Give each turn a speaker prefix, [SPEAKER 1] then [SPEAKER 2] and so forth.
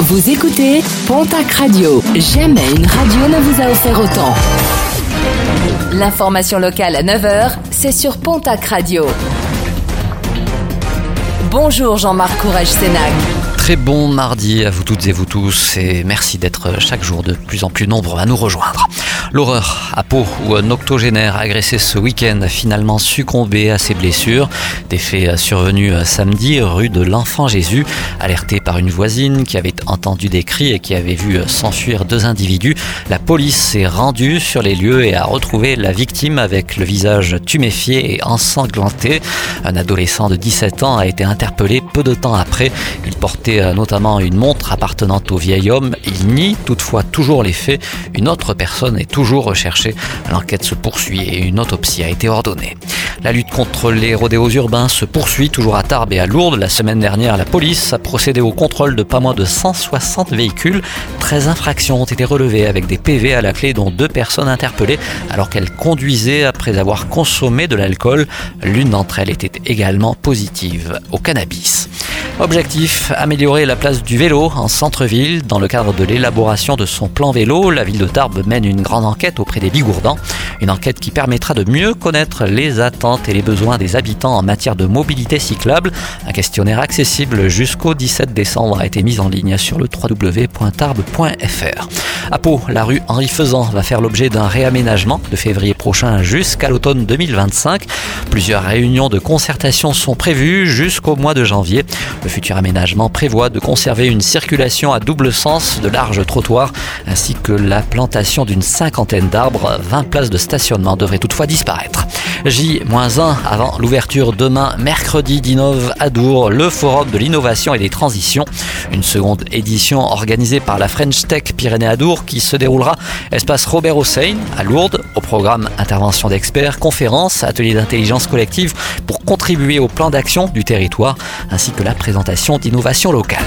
[SPEAKER 1] Vous écoutez Pontac Radio. Jamais une radio ne vous a offert autant. L'information locale à 9h, c'est sur Pontac Radio. Bonjour Jean-Marc Courage Sénac.
[SPEAKER 2] Très bon mardi à vous toutes et vous tous et merci d'être chaque jour de plus en plus nombreux à nous rejoindre. L'horreur à Pau où un octogénaire agressé ce week-end a finalement succombé à ses blessures. Des faits survenus samedi rue de l'Enfant Jésus, alerté par une voisine qui avait entendu des cris et qui avait vu s'enfuir deux individus. La police s'est rendue sur les lieux et a retrouvé la victime avec le visage tuméfié et ensanglanté. Un adolescent de 17 ans a été interpellé peu de temps après. Il portait notamment une montre appartenant au vieil homme. Il nie toutefois toujours les faits. Une autre personne est toujours recherchée. L'enquête se poursuit et une autopsie a été ordonnée. La lutte contre les rodéos urbains se poursuit toujours à Tarbes et à Lourdes. La semaine dernière, la police a procédé au contrôle de pas moins de 160 véhicules. 13 infractions ont été relevées avec des PV à la clé dont deux personnes interpellées alors qu'elles conduisaient après avoir consommé de l'alcool. L'une d'entre elles était également positive au cannabis. Objectif, améliorer la place du vélo en centre-ville. Dans le cadre de l'élaboration de son plan vélo, la ville de Tarbes mène une grande enquête auprès des Bigourdans. Une enquête qui permettra de mieux connaître les attentes et les besoins des habitants en matière de mobilité cyclable. Un questionnaire accessible jusqu'au 17 décembre a été mis en ligne sur le www.tarbes.fr. À Pau, la rue Henri Faisan va faire l'objet d'un réaménagement de février prochain jusqu'à l'automne 2025. Plusieurs réunions de concertation sont prévues jusqu'au mois de janvier. Le futur aménagement prévoit de conserver une circulation à double sens de larges trottoirs ainsi que la plantation d'une cinquantaine d'arbres. 20 places de stationnement devraient toutefois disparaître. J-1 avant l'ouverture demain, mercredi d'Innov à Dour, le forum de l'innovation et des transitions. Une seconde édition organisée par la French Tech Pyrénées Adour qui se déroulera espace Robert Hossein à Lourdes au programme intervention d'experts, conférences, ateliers d'intelligence collective pour contribuer au plan d'action du territoire ainsi que la présentation d'innovation locale.